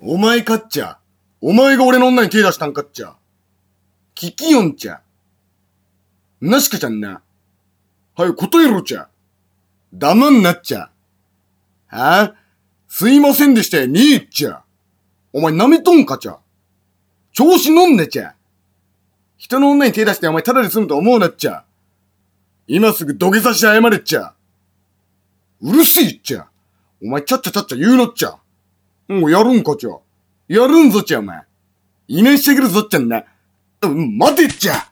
お前かっちゃ。お前が俺の女に手出したんかっちゃ。聞きよんちゃ。なしかちゃんな。はい、答えろちゃ。黙んなっちゃ。はあ？すいませんでしたよ、ねえっちゃ。お前舐めとんかちゃ。調子乗んねちゃ。人の女に手出してお前ただで済むと思うなっちゃ。今すぐ土下座して謝れっちゃ。うるせえっちゃ。お前ちゃっちゃちゃっちゃ言うのっちゃ。もうやるんかちゃ。やるんぞちゃ、お前。いねしてくるぞっちゃんな。うん、待てっちゃ。